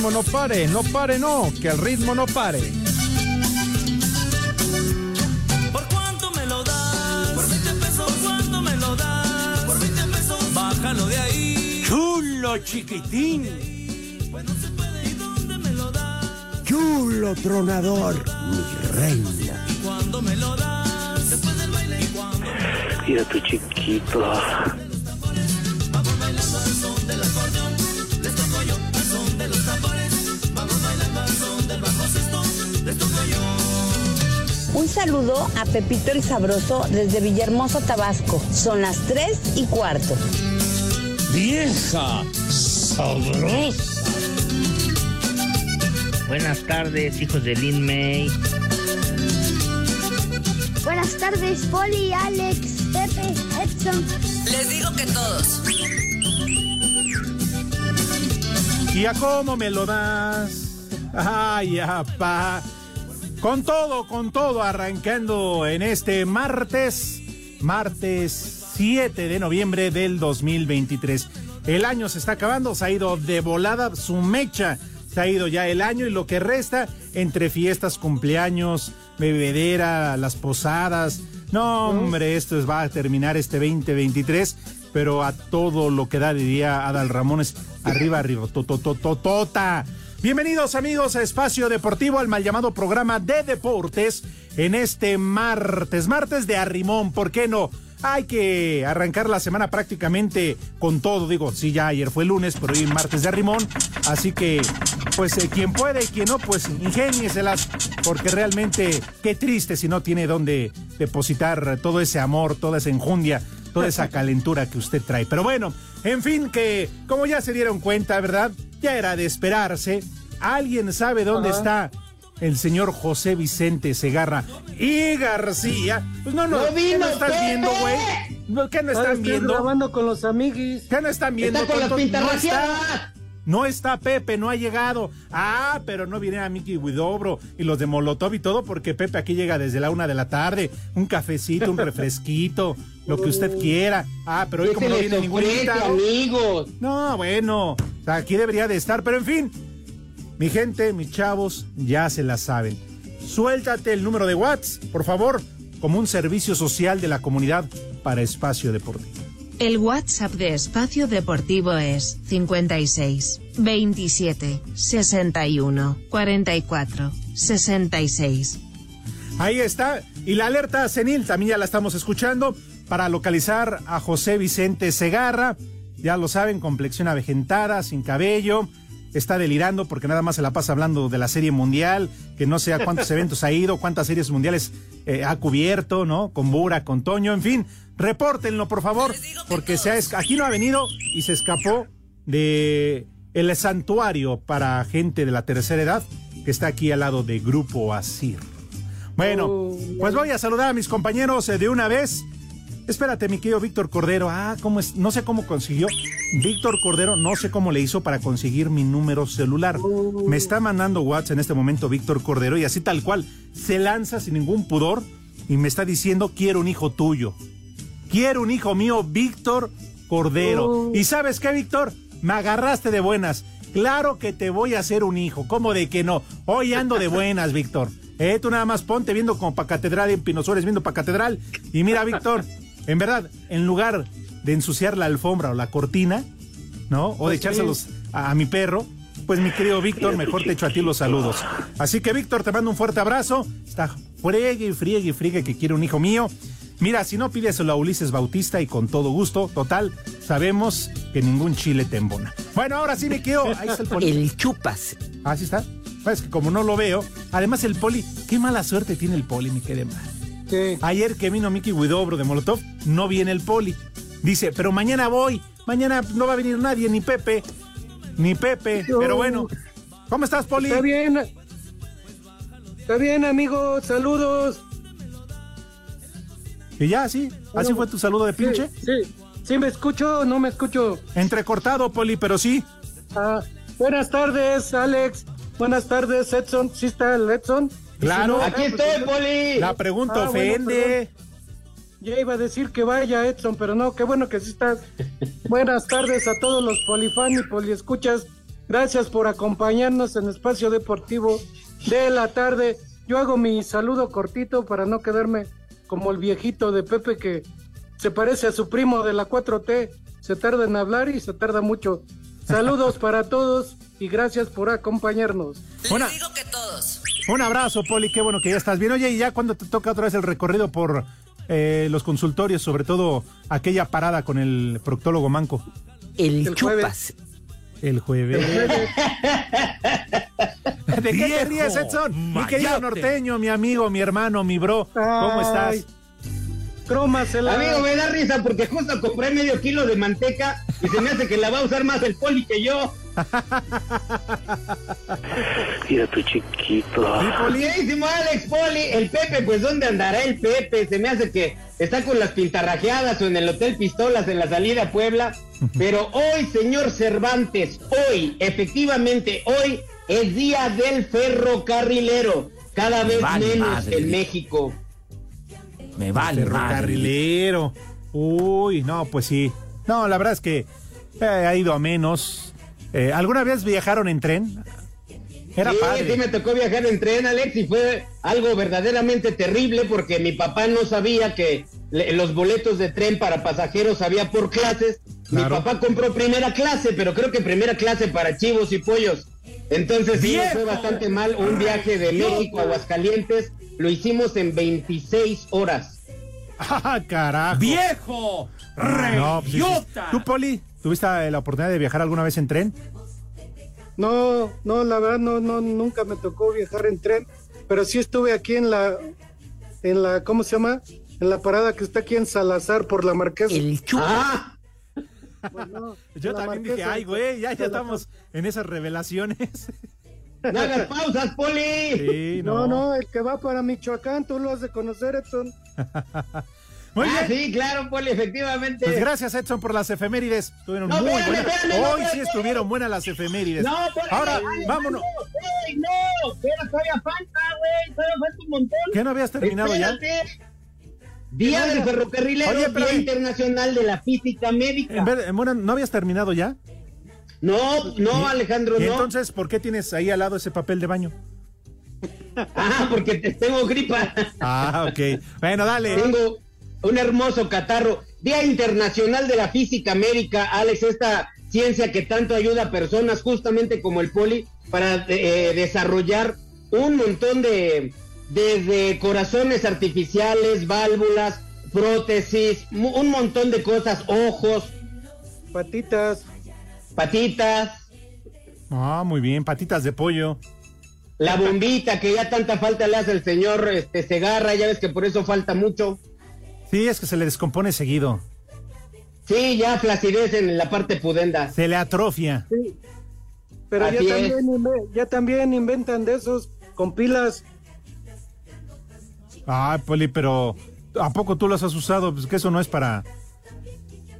Ritmo no pare, no pare, no, que el ritmo no pare. ¿Por cuánto me lo das? Por 20 pesos, ¿cuánto me lo das? Por 20 pesos, bájalo de ahí. Chulo chiquitín, Pues no se puede, ¿y dónde me lo das? chulo tronador, mi reina. ¿Y cuándo me lo das? Después del baile, ¿y cuándo? Mira tu chiquito. Saludo a Pepito el Sabroso desde Villahermosa, Tabasco. Son las 3 y cuarto. Vieja sabrosa. Buenas tardes, hijos de Lin May. Buenas tardes, Poli, Alex, Pepe, Edson. Les digo que todos. ¿Y a cómo me lo das? Ay, apá. Con todo, con todo, arrancando en este martes, martes 7 de noviembre del 2023. El año se está acabando, se ha ido de volada su mecha. Se ha ido ya el año y lo que resta entre fiestas, cumpleaños, bebedera, las posadas. No, hombre, esto es- va a terminar este 2023, pero a todo lo que da, diría Adal Ramones, arriba, arriba, totototota. Bienvenidos amigos a Espacio Deportivo, al mal llamado programa de deportes en este martes, martes de arrimón, ¿por qué no? Hay que arrancar la semana prácticamente con todo, digo, sí, ya ayer fue lunes, pero hoy martes de arrimón, así que, pues, eh, quien puede y quien no, pues, ingénieselas, porque realmente, qué triste si no tiene dónde depositar todo ese amor, toda esa enjundia, toda esa calentura que usted trae. Pero bueno, en fin, que como ya se dieron cuenta, ¿verdad? Ya era de esperarse. ¿Alguien sabe dónde está el señor José Vicente Segarra y García? Pues no, no, ¡No ¿qué vino, no estás Pepe! viendo, güey? No, ¿Qué no están Estoy viendo? grabando con los amiguis. ¿Qué no están viendo? Está con la tontos? pinta no raciada. está. No está Pepe, no ha llegado. Ah, pero no viene a Miki Widobro y los de Molotov y todo porque Pepe aquí llega desde la una de la tarde. Un cafecito, un refresquito, lo que usted quiera. Ah, pero hoy como no viene ningún invitado. amigos. No, bueno, aquí debería de estar, pero en fin. Mi gente, mis chavos, ya se la saben. Suéltate el número de Watts, por favor, como un servicio social de la comunidad para espacio deportivo. El WhatsApp de Espacio Deportivo es 56 27 61 44 66. Ahí está. Y la alerta senil también ya la estamos escuchando para localizar a José Vicente Segarra. Ya lo saben, complexión avejentada, sin cabello. Está delirando porque nada más se la pasa hablando de la serie mundial, que no sé a cuántos eventos ha ido, cuántas series mundiales eh, ha cubierto, ¿no? Con Bura, con Toño, en fin. Repórtenlo, por favor, porque se ha aquí no ha venido y se escapó de el santuario para gente de la tercera edad que está aquí al lado de Grupo Asir. Bueno, pues voy a saludar a mis compañeros eh, de una vez. Espérate, mi querido Víctor Cordero. Ah, ¿cómo es? No sé cómo consiguió. Víctor Cordero, no sé cómo le hizo para conseguir mi número celular. Me está mandando WhatsApp en este momento Víctor Cordero y así tal cual se lanza sin ningún pudor y me está diciendo quiero un hijo tuyo. Quiero un hijo mío, Víctor Cordero. ¿Y sabes qué, Víctor? Me agarraste de buenas. Claro que te voy a hacer un hijo. ¿Cómo de que no? Hoy ando de buenas, Víctor. Eh, tú nada más ponte viendo como para catedral en Pino Suárez, viendo para catedral. Y mira, Víctor, en verdad, en lugar de ensuciar la alfombra o la cortina, ¿no? O de echárselos a, a mi perro, pues mi querido Víctor, mejor te echo a ti los saludos. Así que, Víctor, te mando un fuerte abrazo. Está friegue y friegue y friegue que quiere un hijo mío. Mira, si no pídeselo a Ulises Bautista y con todo gusto, total, sabemos que ningún chile te embona. Bueno, ahora sí me quedo. Ahí está el polito. El chupas. ¿Ah, sí está? Es que como no lo veo, además el poli, qué mala suerte tiene el poli, me quedé Ayer que vino Mickey Widobro de Molotov, no viene el poli. Dice, pero mañana voy, mañana no va a venir nadie, ni Pepe, ni Pepe, pero bueno. ¿Cómo estás, poli? Está bien. Está bien, amigos. Saludos. Y ya, sí, así fue tu saludo de pinche. Sí, sí. ¿Sí me escucho no me escucho? Entrecortado, poli, pero sí. Ah, buenas tardes, Alex. Buenas tardes, Edson. ¿Sí está el Edson? Claro. si no, Aquí ah, pues, estoy, Poli. La pregunta Ah, bueno, ofende. Ya iba a decir que vaya, Edson, pero no, qué bueno que sí estás. Buenas tardes a todos los polifan y poliescuchas. Gracias por acompañarnos en Espacio Deportivo de la tarde. Yo hago mi saludo cortito para no quedarme como el viejito de Pepe que se parece a su primo de la 4T. Se tarda en hablar y se tarda mucho. Saludos para todos y gracias por acompañarnos. Una- Un abrazo, Poli, qué bueno que ya estás bien. Oye, y ya cuando te toca otra vez el recorrido por eh, los consultorios, sobre todo aquella parada con el proctólogo Manco, El, El chupas. el jueves. ¿De qué te ríes, Edson? Mi querido mayate. norteño, mi amigo, mi hermano, mi bro. ¿Cómo estás? Ay, Crómasela. Amigo, me da risa porque justo compré medio kilo de manteca y se me hace que la va a usar más el Poli que yo. Mira tu chiquito. ¿Sí, Poli? Queridísimo Alex Poli, el Pepe, pues ¿dónde andará el Pepe? Se me hace que está con las pintarrajeadas o en el Hotel Pistolas en la salida a Puebla. Pero hoy, señor Cervantes, hoy, efectivamente, hoy es día del ferrocarrilero. Cada vez Vale menos madre. en México. Me vale madre. Ferrocarrilero. Uy, no, pues sí. No, la verdad es que eh, ha ido a menos. Eh, ¿Alguna vez viajaron en tren? Era sí, padre. sí me tocó viajar en tren, Alex, y fue algo verdaderamente terrible porque mi papá no sabía que le- los boletos de tren para pasajeros había por clases. Mi papá compró primera clase, pero creo que primera clase para chivos y pollos. Entonces sí, fue bastante mal. Un viaje de México a Aguascalientes lo hicimos en 26 horas. ¡Ah, carajo! ¡Viejo! No, pues, sí, sí. ¡Reyota! ¿Tú, Poli, tuviste la oportunidad de viajar alguna vez en tren? No, no, la verdad no, no, nunca me tocó viajar en tren, pero sí estuve aquí en la, en la, ¿cómo se llama? En la parada que está aquí en Salazar por la Marquesa. El chupas. Ah, Pues no, Yo también Marquesa, dije, ay, güey, ya, ya estamos en esas revelaciones. no hagas pausas, Poli. Sí, No, no. no, el que va para Michoacán, tú lo has de conocer, Edson. Muy Ah, bien. sí, claro, Poli, efectivamente. Pues gracias, Edson, por las efemérides. Estuvieron No, muy espérame, buenas. espérame, no, Hoy sí estuvieron buenas las efemérides. No, Poli, Ahora, ay, vámonos. No, ey, no, espera, todavía falta, güey, todavía falta un montón. ¿Qué no habías terminado ya? Espérate. Día del ferrocarrilero, Oye, Día. Internacional de la Física Médica. En vez bueno, ¿no habías terminado ya? No, no, Alejandro, ¿Y no. entonces por qué tienes ahí al lado ese papel de baño? Ah, porque te tengo gripa. Ah, ok. Bueno, dale. Tengo un hermoso catarro. Día Internacional de la Física Médica, Alex, esta ciencia que tanto ayuda a personas, justamente como el poli, para eh, desarrollar un montón de, desde corazones artificiales, válvulas, prótesis, un montón de cosas, ojos, Patitas. patitas, Ah, muy bien. Patitas de pollo. la bombita que ya tanta falta le hace el señor este, Segarra, ya ves que por eso falta mucho. Sí, es que se le descompone seguido. Sí, ya flacidez en la parte pudenda. Se le atrofia. Sí. Pero ya también, ya también inventan de esos con pilas. Ay, Poli, pero ¿a poco tú los has usado? Pues que eso no es para...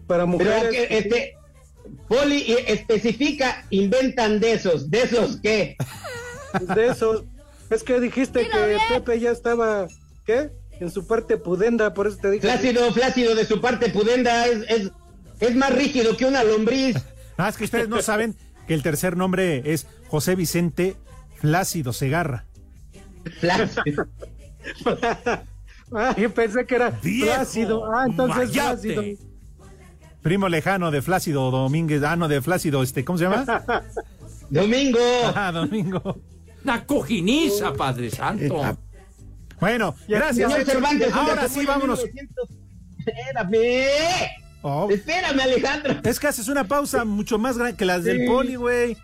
para Pero mujeres. que, este, Poli y- especifica, inventan de esos, ¿de esos qué? de esos. Es que dijiste que Pepe ya estaba, ¿qué? En su parte pudenda, por eso te dije. Flácido, flácido de su parte pudenda es, es, es más rígido que una lombriz. Ah, es que ustedes no saben que el tercer nombre es José Vicente Flácido Segarra. Flácido. Ah, yo pensé que era Viejo Plácido. Ah, entonces mayate. Plácido. Primo lejano de Flácido Domínguez. Ah, no, de Flácido, este, ¿cómo se llama? Domingo. Ah, Domingo. Una cojiniza, Padre Santo. Bueno, gracias. Señor. Cervantes, Ahora ¿dónde sí, vámonos. 1900? Espérame. Oh, Espérame, Alejandro. es que haces una pausa mucho más grande que las del poli, güey.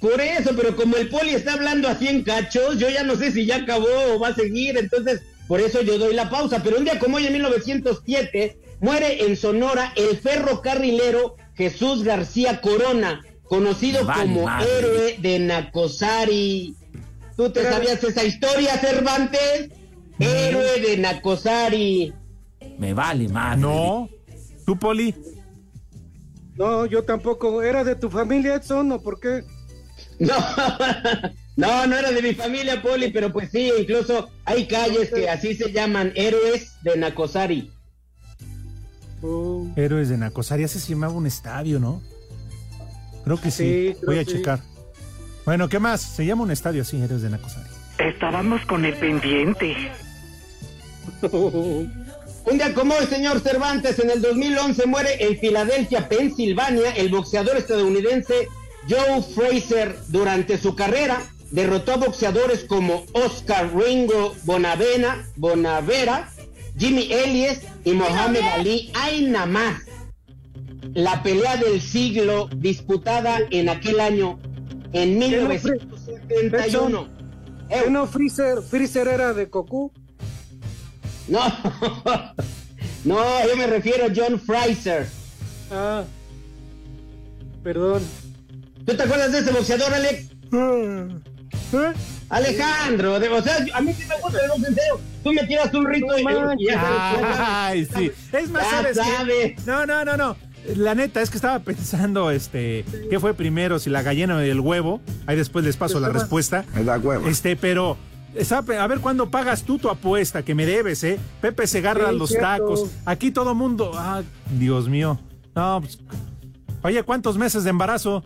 Por eso, pero como el poli está hablando así en cachos, yo ya no sé si ya acabó o va a seguir, entonces por eso yo doy la pausa. Pero un día como hoy, en 1907, muere en Sonora el ferrocarrilero Jesús García Corona, conocido como madre. héroe de Nacosari. ¿Tú te Pero- sabías esa historia, Cervantes? Héroe de Nacosari. Me vale madre. No. ¿Tú, Poli? No, yo tampoco. ¿Era de tu familia, Edson, o por qué? No, no, no era de mi familia, Poli, pero pues sí, incluso hay calles que así se llaman, héroes de Nacosari. Oh, Héroes de Nacosari. Ese se llamaba un estadio, ¿no? Creo que sí. Sí, creo Voy a sí. checar. Bueno, ¿qué más? Se llama un estadio así, Héroes de Nacosari. Estábamos con el pendiente. Un día como hoy, señor Cervantes, en el 2011 muere en Filadelfia, Pensilvania, el boxeador estadounidense Joe Fraser. Durante su carrera, derrotó a boxeadores como Oscar Ringo Bonavena, Bonavera, Jimmy Ellies y Mohamed Ali. Hay nada más. La pelea del siglo disputada en aquel año, en 1971. Eh, ¿Qué no, Freezer? ¿Freezer era de Goku? No, no, yo me refiero a John Fraser. Ah, perdón. ¿Tú te acuerdas de ese boxeador, Alex? ¿Eh? Alejandro, de, o sea, a mí sí me gusta el box en serio. Tú me tiras un rito y, y ya Ay, sí. Es más, Ya. No, no, no, no. La neta es que estaba pensando, este, ¿qué fue primero? Si la gallina o el huevo. Ahí después les paso la Estaba- respuesta. Me da huevo. Este, pero a ver cuándo pagas tú tu apuesta que me debes, ¿eh? Pepe se agarra Sí, los cierto. tacos. Aquí todo mundo. Ah, Dios mío. No, pues, Oye, ¿cuántos meses de embarazo?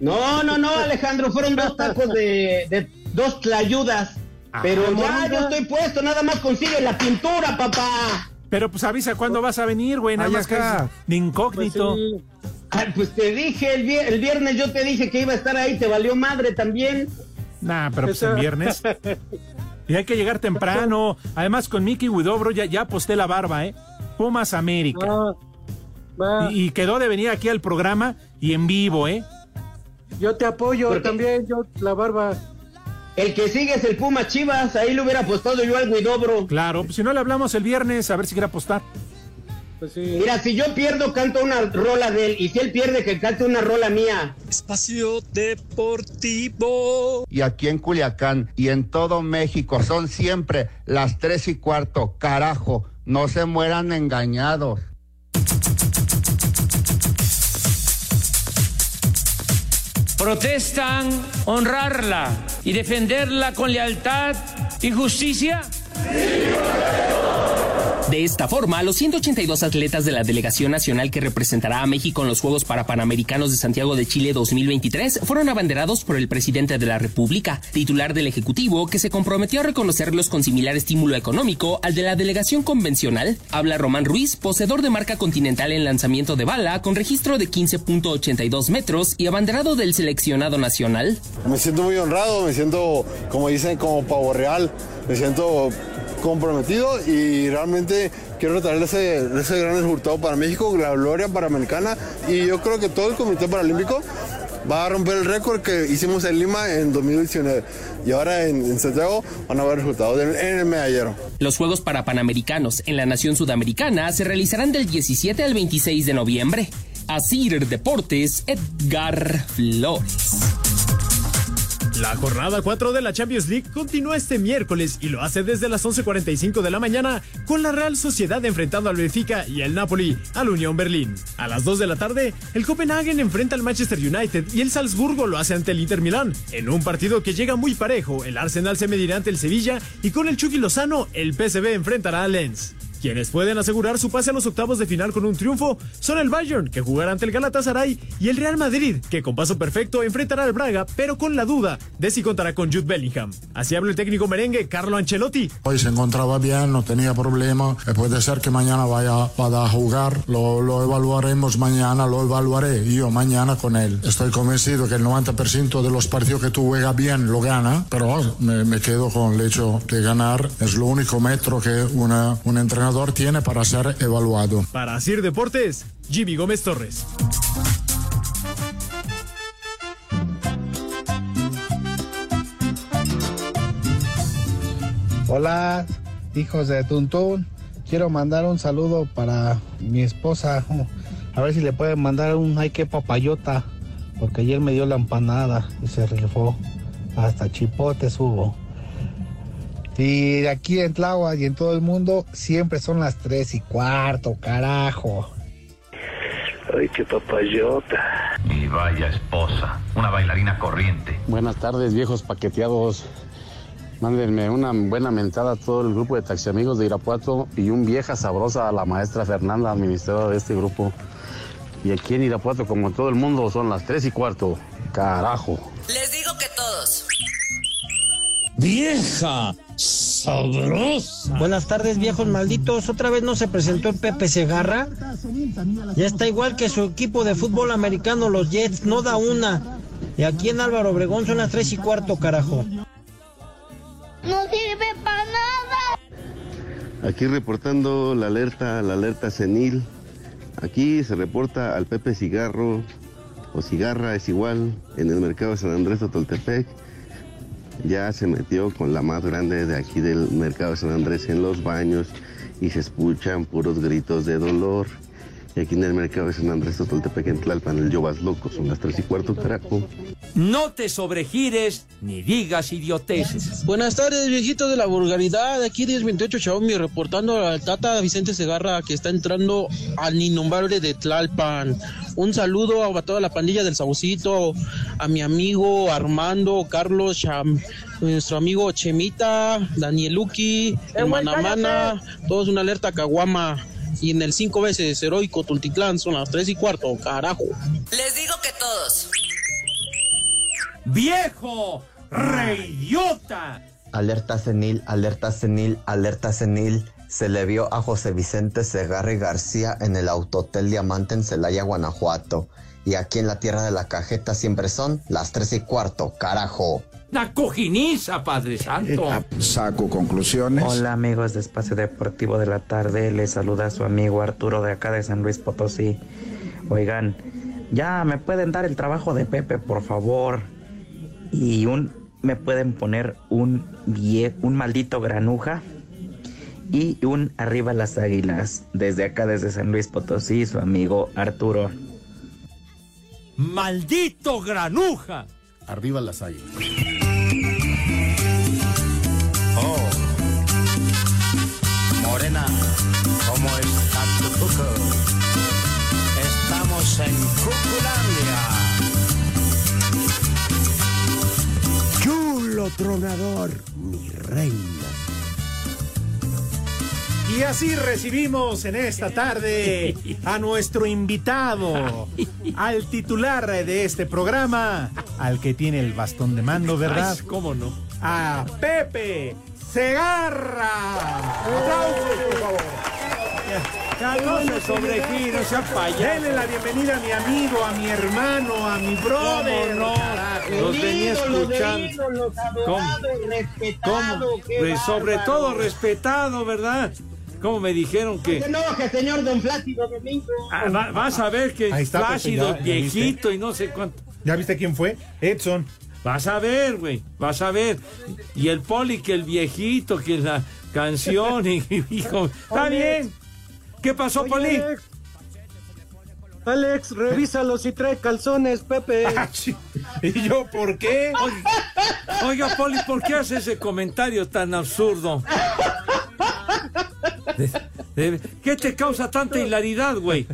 No, no, no, Alejandro, fueron dos tacos de, de dos tlayudas. Ah, Pero ya, moronga. yo estoy puesto, nada más consigue la pintura, papá. Pero pues avisa cuándo vas a venir, güey. Nada Ay, más que acá. de Pues incógnito. sí. Ay, pues te dije, el, vier- el viernes yo te dije que iba a estar ahí, te valió madre también. Nah, pero pues en viernes. Y hay que llegar temprano. Además, con Mickey Widobro ya, ya aposté la barba, ¿eh? Pumas América. Ah. Y, y quedó de venir aquí al programa y en vivo, ¿eh? Yo te apoyo también, yo la barba. El que sigue es el Puma Chivas, ahí lo hubiera apostado yo al Guidobro. Claro, pues si no le hablamos el viernes, a ver si quiere apostar. Pues sí. Mira, si yo pierdo, canto una rola de él, y si él pierde, que cante una rola mía. Espacio Deportivo. Y aquí en Culiacán y en todo México son siempre las tres y cuarto. Carajo, no se mueran engañados. protestan honrarla y defenderla con lealtad y justicia? De esta forma, los 182 atletas de la delegación nacional que representará a México en los Juegos Parapanamericanos de Santiago de Chile 2023 fueron abanderados por el presidente de la República, titular del Ejecutivo, que se comprometió a reconocerlos con similar estímulo económico al de la delegación convencional. Habla Román Ruiz, poseedor de marca continental en lanzamiento de bala, con registro de 15.82 metros y abanderado del seleccionado nacional. Me siento muy honrado, me siento, como dicen, como pavo real, me siento comprometido y realmente quiero traer ese, ese gran resultado para México, la gloria panamericana y yo creo que todo el Comité Paralímpico va a romper el récord que hicimos en Lima en 2019 y ahora en, Santiago van a ver resultados en, el medallero. Los Juegos Parapanamericanos en la nación sudamericana se realizarán del 17 al 26 de noviembre. Asir Deportes, Edgar Flores. La jornada 4 de la Champions League continúa este miércoles y lo hace desde las 11.45 de la mañana con la Real Sociedad enfrentando al Benfica y el Napoli al Unión Berlín. A las 2 de la tarde, el Copenhagen enfrenta al Manchester United y el Salzburgo lo hace ante el Inter Milán. En un partido que llega muy parejo, el Arsenal se medirá ante el Sevilla y con el Chucky Lozano, el PSV enfrentará al Lens. Quienes pueden asegurar su pase a los octavos de final con un triunfo son el Bayern, que jugará ante el Galatasaray, y el Real Madrid, que con paso perfecto enfrentará al Braga, pero con la duda de si contará con Jude Bellingham. Así habla el técnico merengue Carlo Ancelotti. Hoy se encontraba bien, no tenía problema. Puede ser que mañana vaya, vaya a jugar. Lo, lo evaluaremos mañana, lo evaluaré yo mañana con él. Estoy convencido que el 90% de los partidos que tú juegas bien lo gana, pero me, me quedo con el hecho que ganar es lo único metro que una, un entrenador tiene para ser evaluado. Para Asir Deportes, Jimmy Gómez Torres. Hola, hijos de Tuntún. Quiero mandar un saludo para mi esposa. A ver si le pueden mandar un ay que papayota. Porque ayer me dio la empanada y se rifó. Hasta chipote subo. Y de aquí en Tláhuac y en todo el mundo siempre son las tres y cuarto, carajo. Ay, qué papayota. Y vaya esposa, una bailarina corriente. Buenas tardes, viejos paqueteados. Mándenme una buena mentada a todo el grupo de taxiamigos de Irapuato y un vieja sabrosa a la maestra Fernanda, administradora de este grupo. Y aquí en Irapuato, como todo el mundo, son las tres y cuarto. Carajo. ¡Vieja! ¡Sabrosa! Buenas tardes, viejos malditos. ¿Otra vez no se presentó el Pepe Segarra? Ya está igual que su equipo de fútbol americano, los Jets. No da una. Y aquí en Álvaro Obregón son las tres y cuarto, carajo. No sirve para nada. Aquí reportando la alerta, la alerta senil. Aquí se reporta al Pepe Cigarro o Cigarra, es igual, en el mercado de San Andrés de Toltepec. Ya se metió con la más grande de aquí del mercado de San Andrés en los baños y se escuchan puros gritos de dolor. Y aquí en el mercado de San Andrés de Toltepec, en Tlalpan, el Yobas Loco, son las tres y cuarto, carajo. No te sobregires ni digas idioteces. Buenas tardes, viejito de la vulgaridad. Aquí 1028 Xiaomi reportando al Tata Vicente Segarra que está entrando al innombrable de Tlalpan. Un saludo a toda la pandilla del Saucito, a mi amigo Armando, Carlos, Cham- nuestro amigo Chemita, Danieluki, el Manamana, todos una alerta Caguama. Y en el cinco veces heroico Tultitlán son las tres y cuarto, carajo. Les digo que todos. ¡Viejo! ¡Reidiota! Alerta senil, alerta senil, alerta senil. Se le vio a José Vicente Segarra García en el Autotel Diamante en Celaya, Guanajuato. Y aquí en la tierra de la cajeta siempre son las tres y cuarto, carajo. ¡La cojiniza, Padre Santo! Saco conclusiones. Hola amigos de Espacio Deportivo de la Tarde, les saluda su amigo Arturo de acá de San Luis Potosí. Oigan, ya me pueden dar el trabajo de Pepe, por favor. Y un me pueden poner un vie- un maldito granuja y un arriba las águilas. Desde acá, desde San Luis Potosí, su amigo Arturo. ¡Maldito granuja! Arriba las águilas. Estamos en Cuculandia. Chulo tronador, mi reina. Y así recibimos en esta tarde a nuestro invitado, al titular de este programa, al que tiene el bastón de mando, ¿verdad? Ay, ¿Cómo no? A Pepe Segarra. ¡Aplausos, por favor! Ya no se sobregire, no sea payaso. Denle la bienvenida a mi amigo, a mi hermano, a mi brother. ¿Cómo no? Carajo. Los venía escuchando. ¿Cómo? ¿Cómo? Pues sobre todo respetado, ¿verdad? Como me dijeron que... No enoje, señor Don Flácido Domingo. Ah, va- vas a ver que está, Pepe, Plácido, ya- ya viejito y no sé cuánto. ¿Ya viste quién fue? Edson. Vas a ver, güey, vas a ver. Y el poli, que el viejito, que la canción, y, hijo, está bien. ¿Qué pasó, Oye, poli? Alex, Alex, revísalo si trae calzones, Pepe. ¿Y yo por qué? Oiga, Poli, ¿por qué hace ese comentario tan absurdo? ¿Qué te causa tanta hilaridad, güey?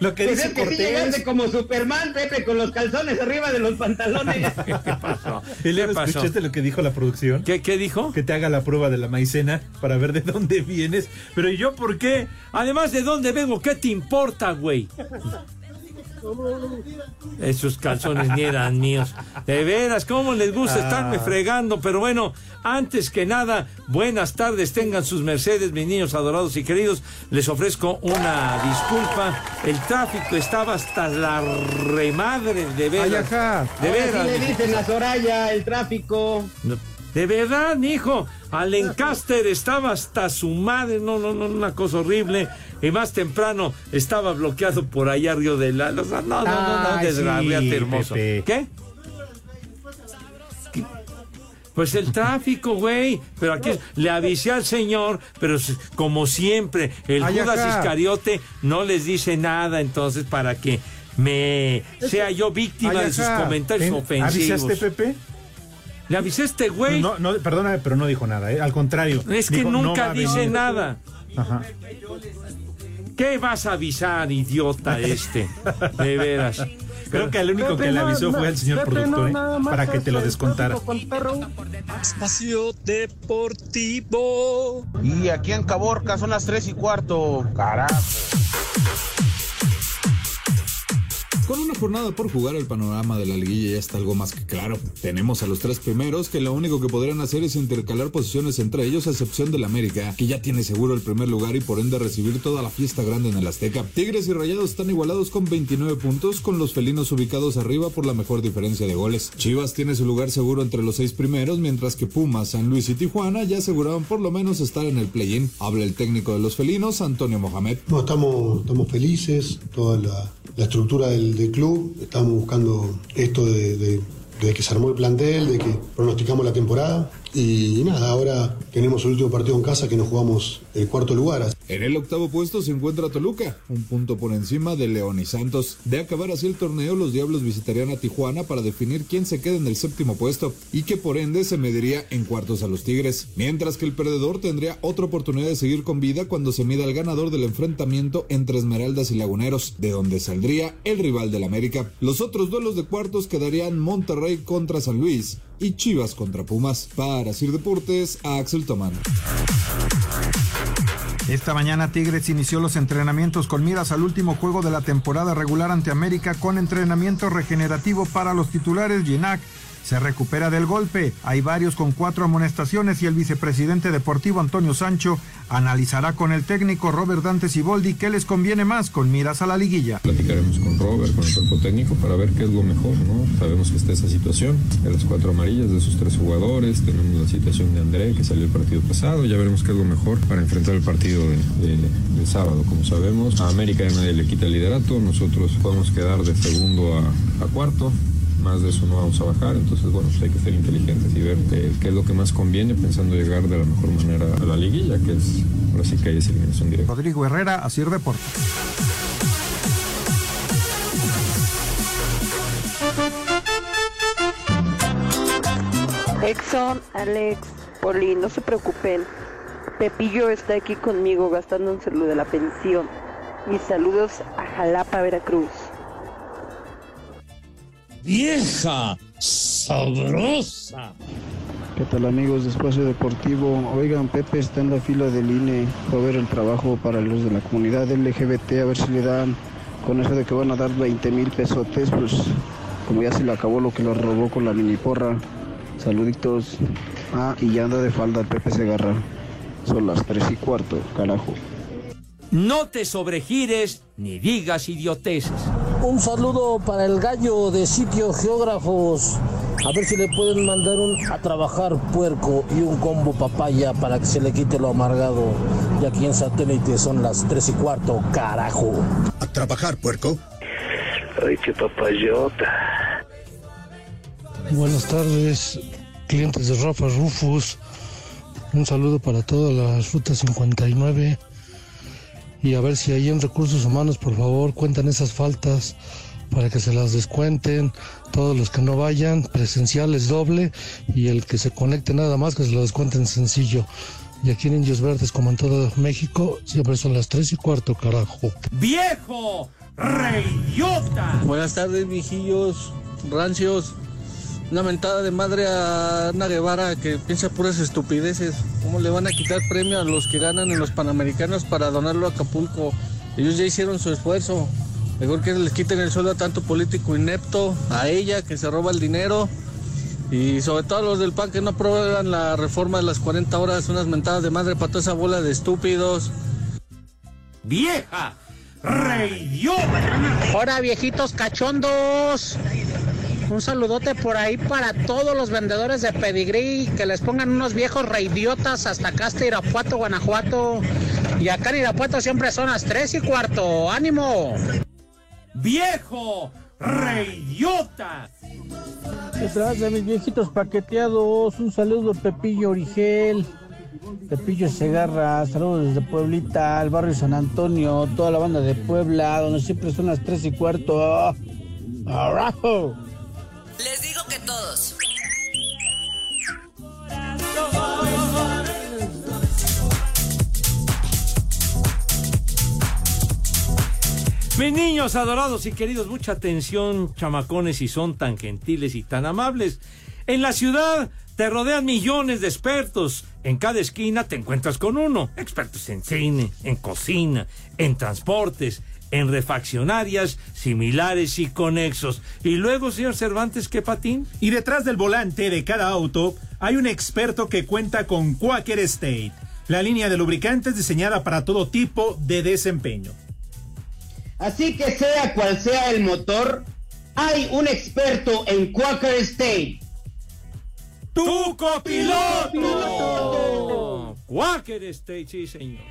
Lo que Pues dice es que sí Cortés. llegaste como Superman, Pepe, con los calzones arriba de los pantalones. ¿Qué pasó? ¿Y ¿Qué le pasó? escuchaste lo que dijo la producción? ¿Qué, ¿Qué dijo? Que te haga la prueba de la maicena para ver de dónde vienes. Pero ¿y yo por qué? Además, ¿de dónde vengo? ¿Qué te importa, güey? Esos calzones ni eran míos. De veras, ¿cómo les gusta Ah. estarme fregando? Pero bueno, antes que nada, buenas tardes, tengan sus mercedes, mis niños adorados y queridos. Les ofrezco una disculpa. El tráfico estaba hasta la remadre, de veras. Ay, ajá. De Ahora veras. sí le dicen a Soraya el tráfico. No, De verdad, hijo, al Lancaster estaba hasta su madre, no, no, no, una cosa horrible. Y más temprano estaba bloqueado por allá Río de la... o sea, no, no, no, no, desgraciate sí, hermoso. Pepe. ¿Qué? Pues el tráfico, güey. Pero aquí le avisé al señor, pero como siempre, el Ay, Judas. Iscariote no les dice nada, entonces para que me sea yo víctima Ay, de sus comentarios ¿En- ofensivos. ¿Avisaste, Pepe? Le avisé a este güey. No, no, perdóname, pero no dijo nada, ¿eh? al contrario. Es que Dijo, nunca dice nada. Ajá. ¿Qué vas a avisar, idiota este? De veras. Creo que el único que le avisó fue el señor productor, ¿eh? para que te lo descontara. Espacio Deportivo. Y aquí en Caborca son las 3 y cuarto. Carajo. Con una jornada por jugar, el panorama de la liguilla ya está algo más que claro. Tenemos a los tres primeros que lo único que podrían hacer es intercalar posiciones entre ellos, a excepción del América, que ya tiene seguro el primer lugar y por ende recibir toda la fiesta grande en el Azteca. Tigres y Rayados están igualados con 29 puntos, con los felinos ubicados arriba por la mejor diferencia de goles. Chivas tiene su lugar seguro entre los seis primeros, mientras que Pumas, San Luis y Tijuana ya aseguraban por lo menos estar en el play-in. Habla el técnico de los felinos, Antonio Mohamed. No, estamos, estamos felices, toda la, la estructura del, del club, estamos buscando esto de- de que se armó el plantel, de que pronosticamos la temporada y nada, ahora tenemos el último partido en casa que nos jugamos el cuarto lugar. En el octavo puesto se encuentra Toluca, un punto por encima de León y Santos. De acabar así el torneo, los Diablos visitarían a Tijuana para definir quién se queda en el séptimo puesto y que por ende se mediría en cuartos a los Tigres. Mientras que el perdedor tendría otra oportunidad de seguir con vida cuando se mida el ganador del enfrentamiento entre Esmeraldas y Laguneros, de donde saldría el rival del América. Los otros duelos de cuartos quedarían Monterrey contra San Luis y Chivas contra Pumas. Para Sir Deportes, Axel Tomán. Esta mañana Tigres inició los entrenamientos con miras al último juego de la temporada regular ante América con entrenamiento regenerativo para los titulares Ginac. Se recupera del golpe. Hay varios con cuatro amonestaciones y el vicepresidente deportivo Antonio Sancho analizará con el técnico Robert Dante Siboldi qué les conviene más con miras a la liguilla. Platicaremos con Robert, con el cuerpo técnico, para ver qué es lo mejor, ¿no? Sabemos que está esa situación de las cuatro amarillas de esos tres jugadores, tenemos la situación de André que salió el partido pasado, ya veremos qué es lo mejor para enfrentar el partido de, de- de sábado. Como sabemos, a América ya nadie le quita el liderato, nosotros podemos quedar de segundo a cuarto. Más de eso no vamos a bajar, entonces bueno, pues hay que ser inteligentes y ver qué, qué es lo que más conviene pensando llegar de la mejor manera a la liguilla, que es, ahora sí que hay esa eliminación directa. Rodrigo Herrera, Asir Deportes. Exxon, Alex, Poli, no se preocupen. Pepillo está aquí conmigo gastándose lo de la pensión. Mis saludos a Jalapa, Veracruz. Vieja sabrosa. ¿Qué tal amigos de Espacio Deportivo? Oigan, Pepe está en la fila del INE para ver el trabajo para los de la comunidad LGBT, a ver si le dan, con eso de que van a dar 20 mil pesotes, pues como ya se le acabó lo que lo robó con la mini porra. Saluditos. Ah, y ya anda de falda el Pepe Segarra. Son las 3 y cuarto, carajo. No te sobregires ni digas idioteces. Un saludo para el gallo de sitios geógrafos. A ver si le pueden mandar un a trabajar puerco y un combo papaya para que se le quite lo amargado. Y aquí en satélite son las 3 y cuarto, carajo. A trabajar, puerco. Ay, qué papayota. Buenas tardes, clientes de Rafa Rufus. Un saludo para todas las rutas 59. Y a ver si ahí en recursos humanos, por favor, cuentan esas faltas para que se las descuenten. Todos los que no vayan, presenciales doble. Y el que se conecte nada más, que se lo descuenten sencillo. Y aquí en Indios Verdes, como en todo México, siempre son las 3 y cuarto, carajo. ¡Viejo! ¡Reidiota! Buenas tardes, viejillos, rancios. Una mentada de madre a Ana Guevara que piensa puras estupideces. ¿Cómo le van a quitar premio a los que ganan en los Panamericanos para donarlo a Acapulco? Ellos ya hicieron su esfuerzo. Mejor que les quiten el sueldo a tanto político inepto, a ella que se roba el dinero. Y sobre todo a los del PAN que no aprueban la reforma de las 40 horas, unas mentadas de madre para toda esa bola de estúpidos. ¡Vieja! ¡Reidiota! Ahora, viejitos cachondos. Un saludote por ahí para todos los vendedores de pedigrí. Que les pongan unos viejos reidiotas hasta acá, hasta Irapuato, Guanajuato. Y acá en Irapuato siempre son las 3 y cuarto. ¡Ánimo! ¡Viejo! ¡Reidiota! Detrás de mis viejitos paqueteados, un saludo Pepillo Origel, Pepillo Segarra, saludos desde Pueblita, al barrio San Antonio, toda la banda de Puebla, donde siempre son las tres y cuarto. ¡Abrazo! Les digo que todos. Mis niños adorados y queridos, mucha atención, chamacones, y son tan gentiles y tan amables. En la ciudad te rodean millones de expertos. En cada esquina te encuentras con uno. Expertos en cine, en cocina, en transportes, en refaccionarias, similares y conexos. Y luego, señor Cervantes, ¿qué patín? Y detrás del volante de cada auto hay un experto que cuenta con Quaker State, la línea de lubricantes diseñada para todo tipo de desempeño. Así que sea cual sea el motor, hay un experto en Quaker State. ¡Tu copiloto! Quaker State, sí, señor.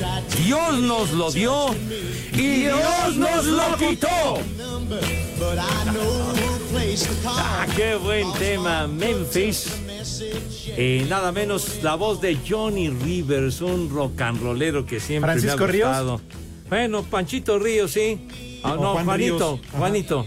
Try to Dios nos lo dio y Dios nos lo quitó. But I know a place to call. Ah, qué buen tema, Memphis. Eh, nada menos la voz de Johnny Rivers, un rock and rollero que siempre ¿Francisco me ha Ríos? gustado. Bueno, Panchito Ríos, sí. Ah, no, Juan Juanito, Ríos. Ajá. Juanito.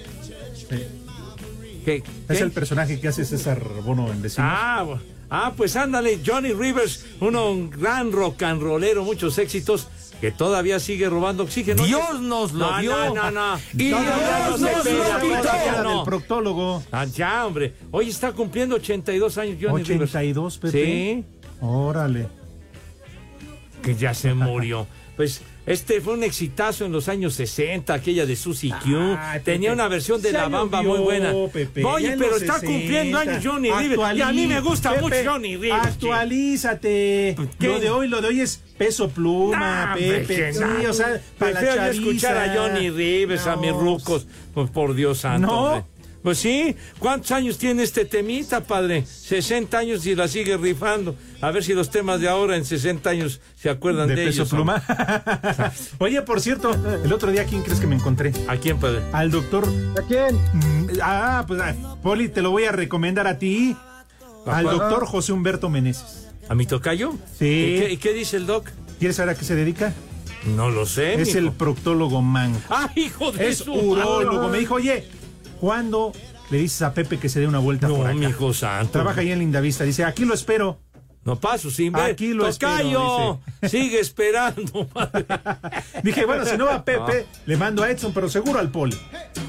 ¿Qué? Es el personaje que hace César Bono en Vecinos. Ah, ah, pues ándale, Johnny Rivers, uno, un gran rock and rollero, muchos éxitos, que todavía sigue robando oxígeno. Dios nos lo No, dio. No, no, no. Y Todavía Dios se nos pega, lo quitó. no. del proctólogo. Ah, ya, hombre. Hoy está cumpliendo 82 años Johnny Rivers. 82, Pepe. Sí. Órale. que ya se murió. Pues este fue un exitazo en los años 60, aquella de Susie Q. Ay, Tenía Pepe. una versión de La Bamba muy buena. Pepe, Oye, pero está 60. cumpliendo años Johnny Rivers. Y a mí me gusta Pepe, mucho Johnny Rivers. Actualízate. ¿Qué? Lo de hoy, lo de hoy es peso pluma, Nah, hombre, Pepe. Sí, o sea, para la escuchar a. Johnny Rivers, a mis rucos. Pues por Dios santo. No. Pues sí, ¿cuántos años tiene este temita, padre? 60 años y la sigue rifando. A ver si los temas de ahora en 60 años se acuerdan de, de peso ellos. pluma. Oye, por cierto, el otro día, ¿quién crees que me encontré? ¿A quién, padre? Al doctor. ¿A quién? Mm, Ah, pues, ah, Poli, te lo voy a recomendar a ti. Al doctor José Humberto Meneses. ¿A mi tocayo? Sí. ¿Y qué, y qué dice el doc? ¿Quieres saber a qué se dedica? No lo sé. Es mijo. el proctólogo man. ¡Ah, hijo de Es su urólogo. madre! Me dijo, oye, ¿cuándo le dices a Pepe que se dé una vuelta No, por acá? mi hijo santo. Trabaja ahí en Lindavista. Dice, aquí lo espero. No paso sin ver. Aquí lo ¡Tocayo! espero, Sigue esperando, madre. Dije, bueno, si no va Pepe, le mando a Edson, pero seguro al Poli.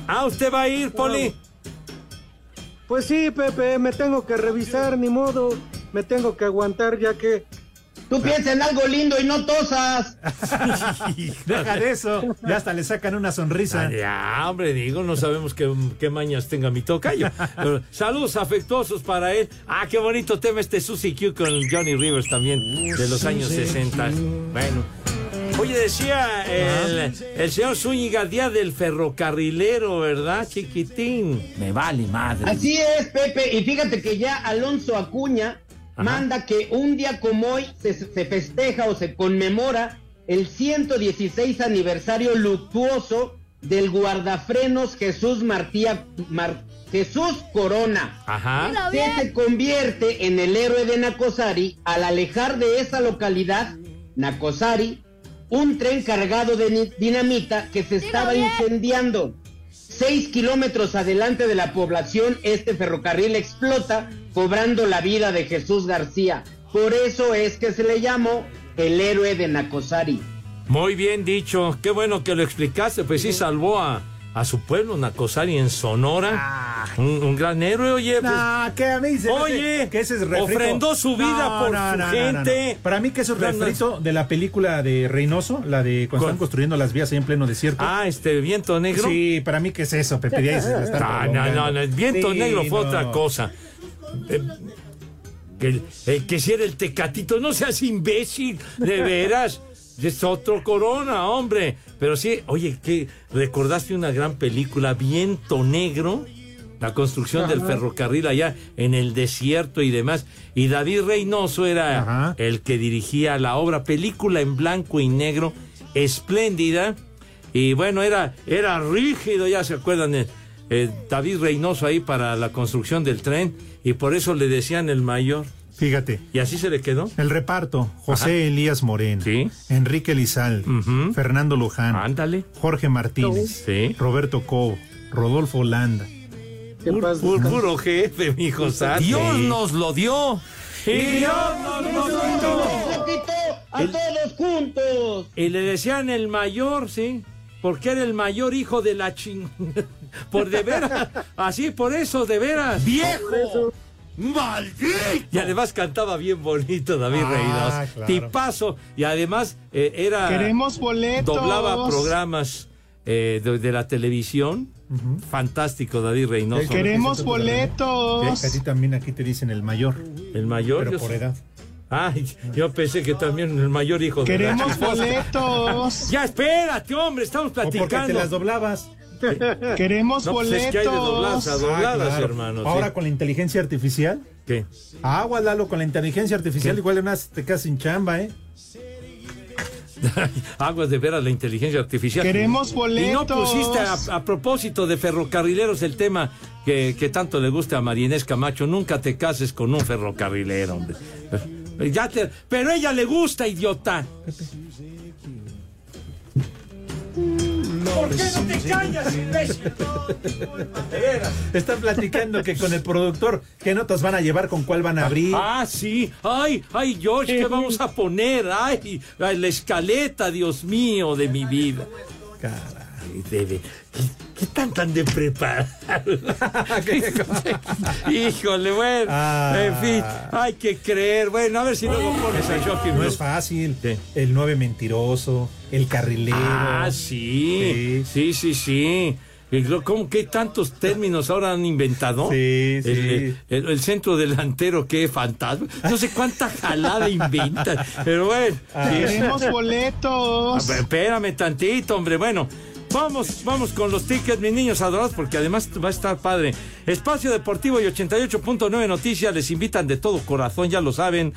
Ah, ¿usted va a ir, Poli? Pues sí, Pepe, me tengo que revisar, ni modo. Me tengo que aguantar ya que... Tú piensa en algo lindo y no tosas. Deja de eso. Ya hasta le sacan una sonrisa. Ah, ya, hombre, digo, no sabemos qué, qué mañas tenga mi tocayo. Pero saludos afectuosos para él. Ah, qué bonito tema este Susie Q con Johnny Rivers también, de los años 60. Bueno. Oye, decía el, el señor Zúñiga, día del ferrocarrilero, ¿verdad, chiquitín? Me vale madre. Así es, Pepe. Y fíjate que ya Alonso Acuña manda que un día como hoy se, se festeja o se conmemora el 116 aniversario luctuoso del guardafrenos Jesús Martía, Mar- Jesús Corona. Ajá. que se convierte en el héroe de Nacosari al alejar de esa localidad, Nacosari, un tren cargado de dinamita que se estaba incendiando. Seis kilómetros adelante de la población, este ferrocarril explota, cobrando la vida de Jesús García. Por eso es que se le llamó el héroe de Nacosari. Muy bien dicho, qué bueno que lo explicaste, pues sí salvó a, a su pueblo, Nacosari, en Sonora. Un, un gran héroe, oye. pues, Ah. Que a mí se Oye, que ese es refrito. ofrendó su vida No, por no, su no, no, gente. no. Para mí que eso es refrito de la película de Reynoso, la de cuando ¿Cuál? están construyendo las vías ahí en pleno desierto. Ah, este viento negro. Sí, para mí que es eso, Pepe. de ahí se la están No, no, no, no, el viento Sí, negro fue no. otra cosa. Eh, que, eh, que si era el tecatito, no seas imbécil, de veras. Es otro corona, hombre. Pero sí, oye, que recordaste una gran película, Viento Negro, la construcción del ferrocarril allá en el desierto y demás. Y David Reynoso era el que dirigía la obra, película en blanco y negro, espléndida. Y bueno, era, era rígido, ya se acuerdan, eh, David Reynoso ahí para la construcción del tren. Y por eso le decían el mayor. Fíjate. ¿Y así se le quedó? El reparto, José Ajá. Elías Moreno, Enrique Lizalde, Fernando Luján, Ándale. Jorge Martínez, Roberto Cobo, Rodolfo Landa. Puro, jefe, mi hijo santo. Dios nos lo dio. Y Dios nos lo quitó. ¡Lo quitó a todos juntos! Y le decían el mayor, sí. Porque era el mayor hijo de la ching. Por de veras. Así, por eso, de veras. ¡Viejo! ¡Maldito! Y además cantaba bien bonito David Ah, Reynoso. claro. Tipazo. Y además eh, era. Queremos boletos. Doblaba programas eh, de, de la televisión. Fantástico, David Reynoso. Queremos boletos. A ti también aquí te dicen el mayor. El mayor. Pero yo por edad. Ay, yo pensé que también el mayor hijo de Queremos la- boletos. Ya, espérate, hombre, estamos ¿O porque platicando. te las doblabas? Queremos No, pues es que hay de boletos. dobladas a dobladas, hermano, sí. Ahora con la inteligencia artificial. ¿Qué? Agua, Lalo, con la inteligencia artificial ¿Qué? igual unas te quedas sin chamba, ¿eh? Aguas de veras la inteligencia artificial. Queremos Y no boletos. pusiste a, a propósito de ferrocarrileros el tema que, que tanto le gusta a Marinés Camacho. Nunca te cases con un ferrocarrilero, hombre. Ya te, pero a ella le gusta, idiota. ¿Por qué no te callas, imbécil? Están platicando que con el productor, ¿qué notas van a llevar? ¿Con cuál van a abrir? Ah, sí. Ay, ay, George, ¿qué vamos a poner? Ay, ay, la escaleta, Dios mío, de mi vida. Caray, debe. ¿Qué, qué tan tan de preparado? Híjole, bueno. Ah. En fin, hay que creer. Bueno, a ver si luego pones a Joaquín. No es fácil. El nueve mentiroso, el carrilero. Ah, sí. Sí, sí, sí. Y lo- ¿Cómo que tantos términos ahora han inventado? Sí, sí. El, el- el centro delantero, qué fantasma. No sé cuánta jalada inventan. Pero bueno. Ah. sí. A boletos. ver, Espérame tantito, hombre. Bueno, vamos, vamos con los tickets, mis niños adorados, porque además va a estar padre. Espacio Deportivo y 88.9 Noticias les invitan de todo corazón, ya lo saben,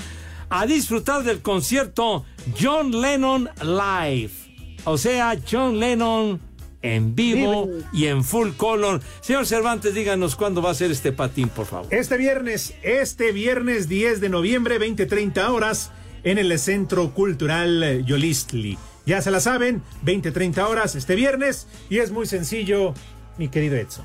a disfrutar del concierto John Lennon Live. O sea, John Lennon en vivo y en full color. Señor Cervantes, díganos cuándo va a ser este patín, por favor. Este viernes, este viernes 10 de noviembre, 20-30 horas, en el Centro Cultural Yolistli. Ya se la saben, 20-30 horas este viernes, y es muy sencillo, mi querido Edson.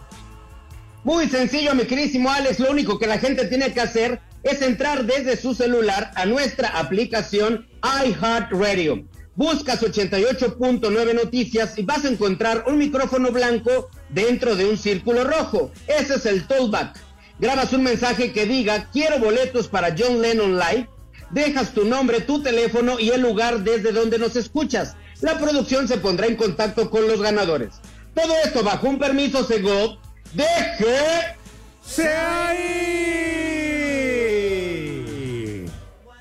Muy sencillo, mi queridísimo Alex. Lo único que la gente tiene que hacer es entrar desde su celular a nuestra aplicación iHeartRadio. Buscas 88.9 noticias y vas a encontrar un micrófono blanco dentro de un círculo rojo. Ese es el tollback. Grabas un mensaje que diga quiero boletos para John Lennon Live. Dejas tu nombre, tu teléfono y el lugar desde donde nos escuchas. La producción se pondrá en contacto con los ganadores. Todo esto bajo un permiso Segov de que se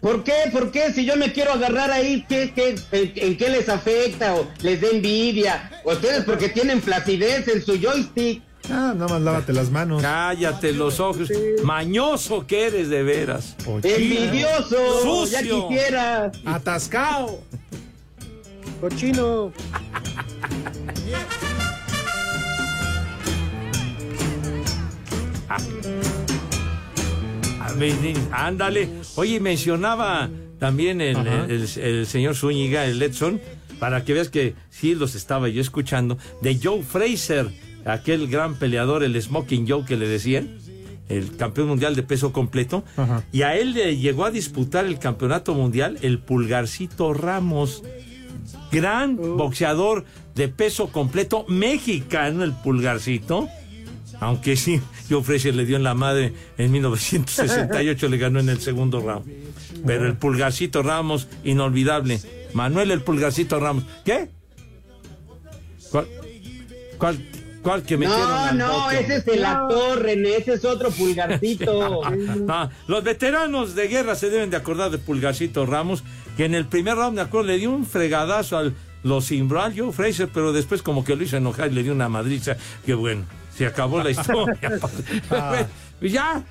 ¿Por qué? ¿Por qué? Si yo me quiero agarrar ahí, ¿qué, qué, en, en qué les afecta o les da envidia? Ustedes porque tienen flacidez en su joystick. Ah, nada más lávate las manos. Cállate los ojos. Mañoso que eres de veras. Envidioso. Ya Sucio. quisiera. Atascado. Cochino. A ver, ni- Ándale. Oye, mencionaba también el, Ajá. el- el señor Zúñiga, el Edson, para que veas que sí los estaba yo escuchando, de Joe Fraser, aquel gran peleador, el Smoking Joe que le decían, el campeón mundial de peso completo, Ajá. y a él le llegó a disputar el campeonato mundial el Pulgarcito Ramos, gran boxeador de peso completo mexicano, el Pulgarcito. Aunque sí, Joe Frazier le dio en la madre en 1968, le ganó en el segundo round. Pero el Pulgarcito Ramos, inolvidable. Manuel el Pulgarcito Ramos. ¿Qué? ¿Cuál? ¿Cuál? ¿Cuál que metieron No, al no, bote, ese es el actor, René, ese es otro pulgarcito. Ah, los veteranos de guerra se deben de acordar de Pulgarcito Ramos, que en el primer round, me acuerdo, le dio un fregadazo al los Simbral, Joe Fraser, pero después como que lo hizo enojar y le dio una madriza. Que bueno, se acabó la historia. Ah. ya.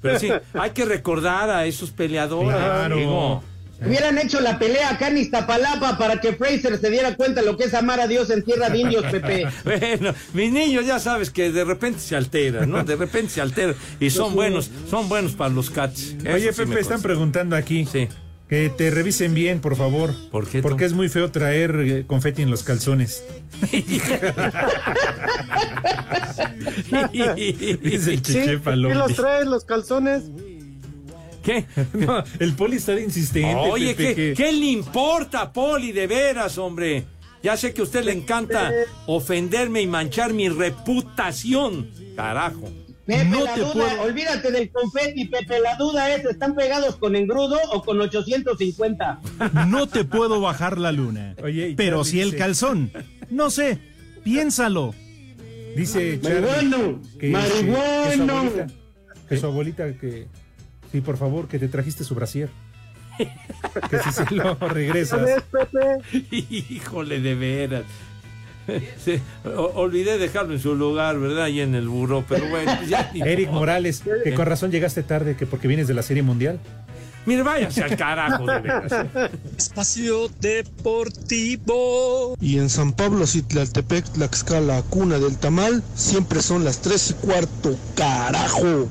Pero sí, hay que recordar a esos peleadores. Claro. digo. Hubieran hecho la pelea acá en Iztapalapa para que Fraser se diera cuenta lo que es amar a Dios en tierra de indios, Pepe. Bueno, mis niños ya sabes que de repente se alteran, ¿no? De repente se alteran y son buenos, son buenos para los cats. Eso Oye, sí Pepe, están preguntando aquí. Que te revisen bien, por favor. ¿Por qué? Porque es muy feo traer eh, confeti en los calzones. Dice el Sí, Cheche ¿qué Palombi. los traes los calzones? ¿Qué? No, el poli está insistente. Oye, Pepe, ¿qué, que- qué le importa, Poli, de veras, hombre? Ya sé que a usted le encanta ofenderme y manchar mi reputación. Carajo. Pepe, No la te duda, puedo- olvídate del confeti, Pepe, la duda es, ¿están pegados con engrudo o con 850? No te puedo bajar la luna. Oye, pero si el calzón. No sé. Piénsalo. Dice Charlie Marihuano, que, que- marihuano. que su abuelita, que su abuelita que sí, por favor, que te trajiste su brasier. que si se lo regresas. Híjole, de veras. Sí, olvidé dejarlo en su lugar, ¿verdad? Ahí en el burro, pero bueno, pues ya. ni Eric. Morales, que con razón llegaste tarde, que porque vienes de la Serie Mundial. Mire, váyase al carajo, de veras. Espacio Deportivo. Y en San Pablo, Citlaltepec, Tlaxcala, cuna del tamal, siempre son las 3 y cuarto. ¡Carajo!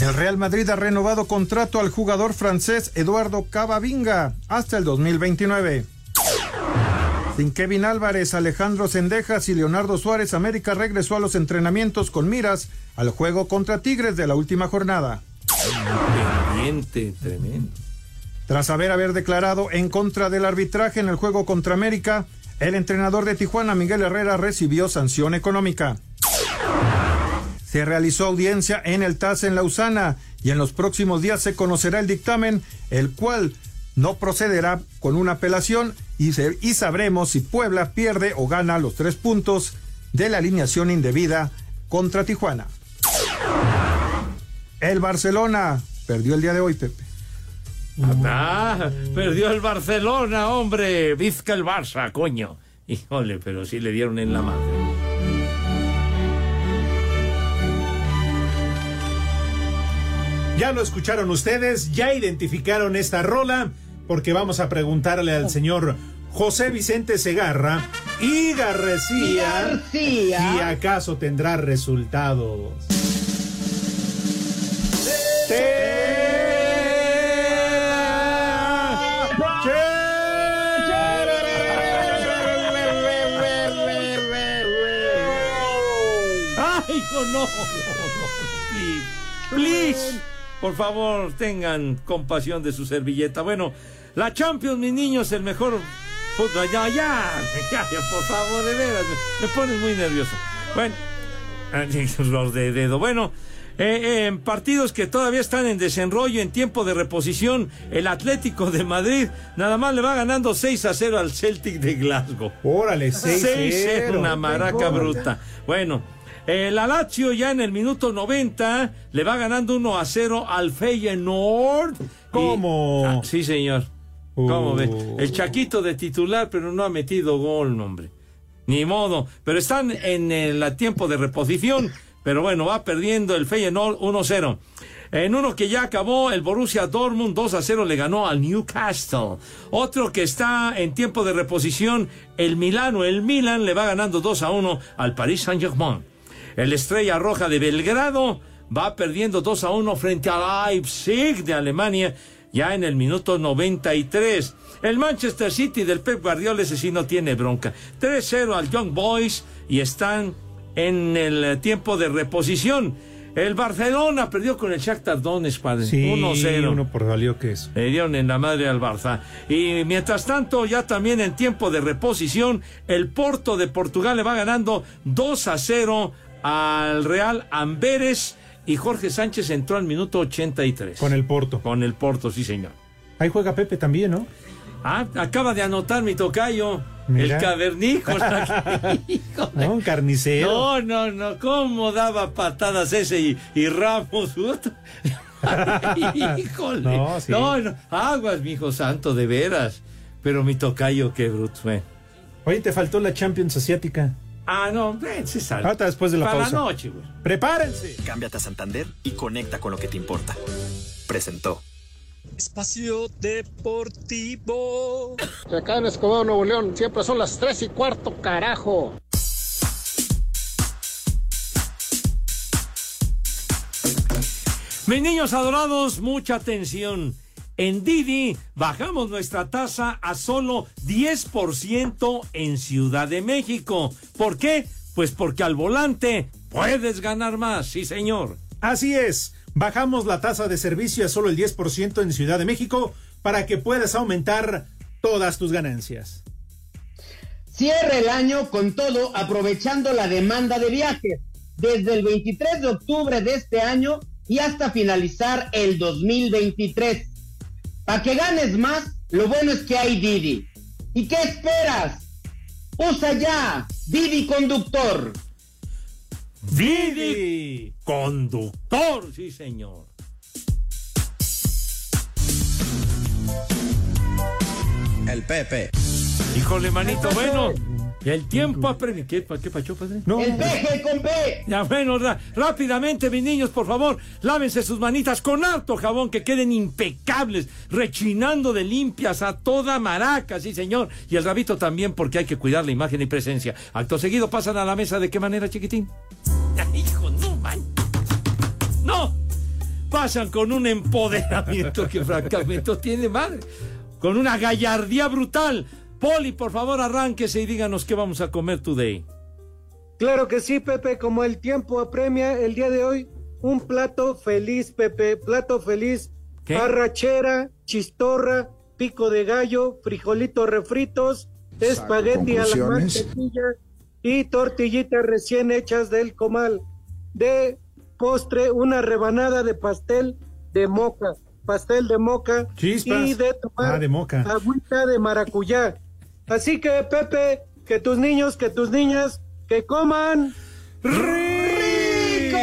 El Real Madrid ha renovado contrato al jugador francés Eduardo Cavavinga hasta el 2029. Sin Kevin Álvarez, Alejandro Sendejas y Leonardo Suárez, América regresó a los entrenamientos con miras al juego contra Tigres de la última jornada. Pendiente, tremendo. Tras haber haber declarado en contra del arbitraje en el juego contra América, el entrenador de Tijuana, Miguel Herrera, recibió sanción económica. Se realizó audiencia en el TAS en Lausana y en los próximos días se conocerá el dictamen, el cual no procederá con una apelación y, sabremos si Puebla pierde o gana los tres puntos de la alineación indebida contra Tijuana. El Barcelona perdió el día de hoy, Pepe. Ah, perdió el Barcelona, hombre. Vizca el Barça, coño. Híjole, pero sí le dieron en la madre. Ya lo escucharon ustedes, ya identificaron esta rola, porque vamos a preguntarle al señor José Vicente Segarra y García si acaso tendrá resultados. ¡Ay, no, no! Please, please. Por favor, tengan compasión de su servilleta. Bueno, la Champions, mis niños, el mejor fútbol. Ya, ya, por favor, de veras, me, me pones muy nervioso. Bueno, los de dedo. Bueno, eh, eh, en partidos que todavía están en desenrollo, en tiempo de reposición, el Atlético de Madrid nada más le va ganando 6 a 0 al Celtic de Glasgow. Órale, 6 6-0. una maraca bruta. Bueno, el Lazio ya en el minuto 90 le va ganando 1 a 0 al Feyenoord. ¿Cómo? Ah, sí, señor. ¿Cómo ve? El Chaquito de titular, pero no ha metido gol, hombre. Ni modo. Pero están en el tiempo de reposición. Pero bueno, va perdiendo el Feyenoord 1-0. En uno que ya acabó, el Borussia Dortmund 2 a 0 le ganó al Newcastle. Otro que está en tiempo de reposición, el Milano, el Milan le va ganando 2 a 1 al Paris Saint-Germain. El Estrella Roja de Belgrado va perdiendo 2 a 1 frente al Leipzig de Alemania. ya en el minuto 93. El Manchester City del Pep Guardiola, ese sí no tiene bronca. 3-0 al Young Boys y están en el tiempo de reposición. El Barcelona perdió con el Shakhtar Donetsk, padre. Sí, 1-0. uno por valió que es. Le dieron en la madre al Barça. Y mientras tanto, ya también en tiempo de reposición, el Porto de Portugal le va ganando 2 a 0 al Real Amberes. Y Jorge Sánchez entró al minuto 83. Con el Porto. Con el Porto, sí, señor. Ahí juega Pepe también, ¿no? Ah, acaba de anotar mi tocayo. Mira. El cavernícola. No, un carnicero. No, no, no. ¿Cómo daba patadas ese y, y Ramos? Híjole. No, sí. no, no. Aguas, mi hijo santo, de veras. Pero mi tocayo, qué bruto fue. Oye, te faltó la Champions Asiática. Ah, no, ven, se sale. Ahorita después de la Para pausa. la noche, güey. ¡Prepárense! Cámbiate a Santander y conecta con lo que te importa. Presentó. Espacio Deportivo. Acá en Escobedo, Nuevo León, siempre son las tres y cuarto, carajo. Mis niños adorados, mucha atención. En Didi bajamos nuestra tasa a solo 10% en Ciudad de México. ¿Por qué? Pues porque al volante puedes ganar más, sí señor. Así es. Bajamos la tasa de servicio a solo el 10% en Ciudad de México para que puedas aumentar todas tus ganancias. Cierra el año con todo aprovechando la demanda de viajes desde el 23 de octubre de este año y hasta finalizar el 2023. Para que ganes más, lo bueno es que hay Didi. ¿Y qué esperas? Usa ya Didi Conductor. Didi Conductor, sí señor. El Pepe. Híjole, manito, bueno. El tiempo apremia. ¿Qué, qué pacho, padre? El peje con P. Ya, bueno, rápidamente, mis niños, por favor, lávense sus manitas con harto jabón, que queden impecables, rechinando de limpias a toda maraca, sí, señor. Y el rabito también, porque hay que cuidar la imagen y presencia. Acto seguido, pasan a la mesa, ¿de qué manera, chiquitín? Hijo, no, man. ¡No! Pasan con un empoderamiento que francamente tiene madre. Con una gallardía brutal. Poli, por favor, arránquese y díganos qué vamos a comer today. Claro que sí, Pepe, como el tiempo apremia el día de hoy, un plato feliz, Pepe, plato feliz, ¿Qué? arrachera, chistorra, pico de gallo, frijolitos refritos, espagueti a la mantequilla y tortillitas recién hechas del comal. De postre, una rebanada de pastel de moca, pastel de moca Chispas. y de tomar Ah, de moca. agüita de maracuyá. Así que, Pepe, que tus niños, que tus niñas, que coman rico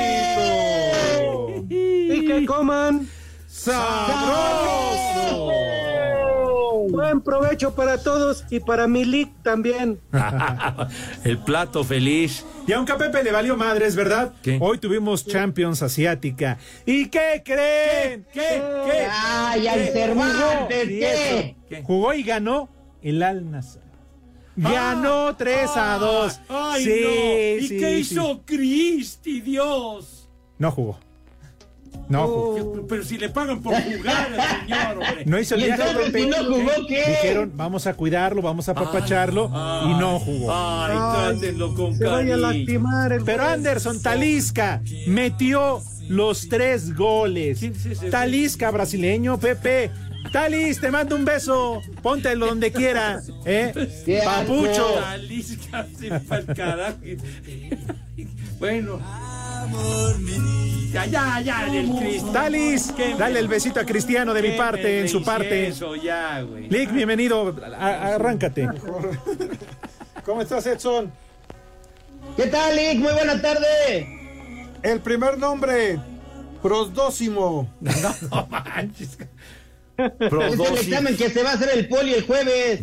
y que coman ¡Sabroso! Buen provecho para todos y para mi league también. el plato feliz. Y aunque a Pepe le valió madres, ¿verdad? ¿Qué? Hoy tuvimos Champions Asiática. ¿Y qué creen? ¿Qué? ¿Qué? Ay, al ¿qué? eso. Jugó y ganó el Al Nassr. Ganó 3 a 2. Ah, ¡Ay, sí, no! ¿Y sí, qué sí. hizo Cristi, Dios? No jugó. No jugó. ¿Qué- Pero si le pagan por jugar al señor, hombre. No hizo el ¿Y viaje. si no jugó, qué? Dijeron, vamos a cuidarlo, vamos a apapacharlo. y no jugó. Ay, Ay, trátenlo con Se vaya a lastimar el Pero Anderson Talisca metió los tres goles. Talisca brasileño, Pepe. Talis, te mando un beso. Póntelo donde quiera. ¿eh? Papucho. Pa'l carajo. Bueno. Ya, ya, ya, Cristo. Talis, dale el besito a Cristiano de mi parte, en su parte. Eso ya, güey. Lick, bienvenido. A- arráncate. ¿Cómo estás, Edson? ¿Qué tal, Lick? Muy buena tarde. El primer nombre, Prosdóximo. No manches. Es el examen que se va a hacer el poli el jueves.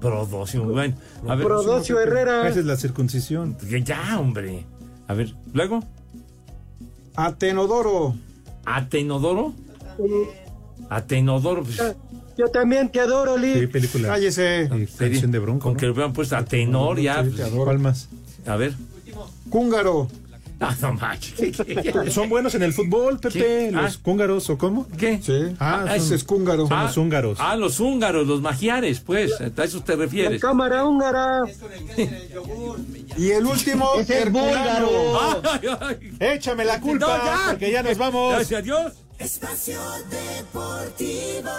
Prodóximo, bueno. A ver, Prodosio Herrera. Esa es la circuncisión. ya, hombre. A ver, luego. Atenodoro. Atenodoro. Atenodoro. Pues, Yo también te adoro, Sí, Lick. película. Cállese. Sí, canción de bronco. Con ¿no? que lo hubieran puesto a tenor ya. pues, ¿Cuál más? a ver. Cúngaro. Ah, no manches. Son buenos en el fútbol, Pepe, ¿Qué? los Ah. húngaros, ¿o cómo? ¿Qué? Sí. Ah, Ah, son- es húngaro. Son los húngaros. Ah, los húngaros, los magiares, pues. ¿A eso te La refieres? cámara húngara. Y el último, Es el búlgaro. Ay, ay. Échame la culpa, No, ya. porque ya nos vamos. Gracias a Dios. Espacio Deportivo.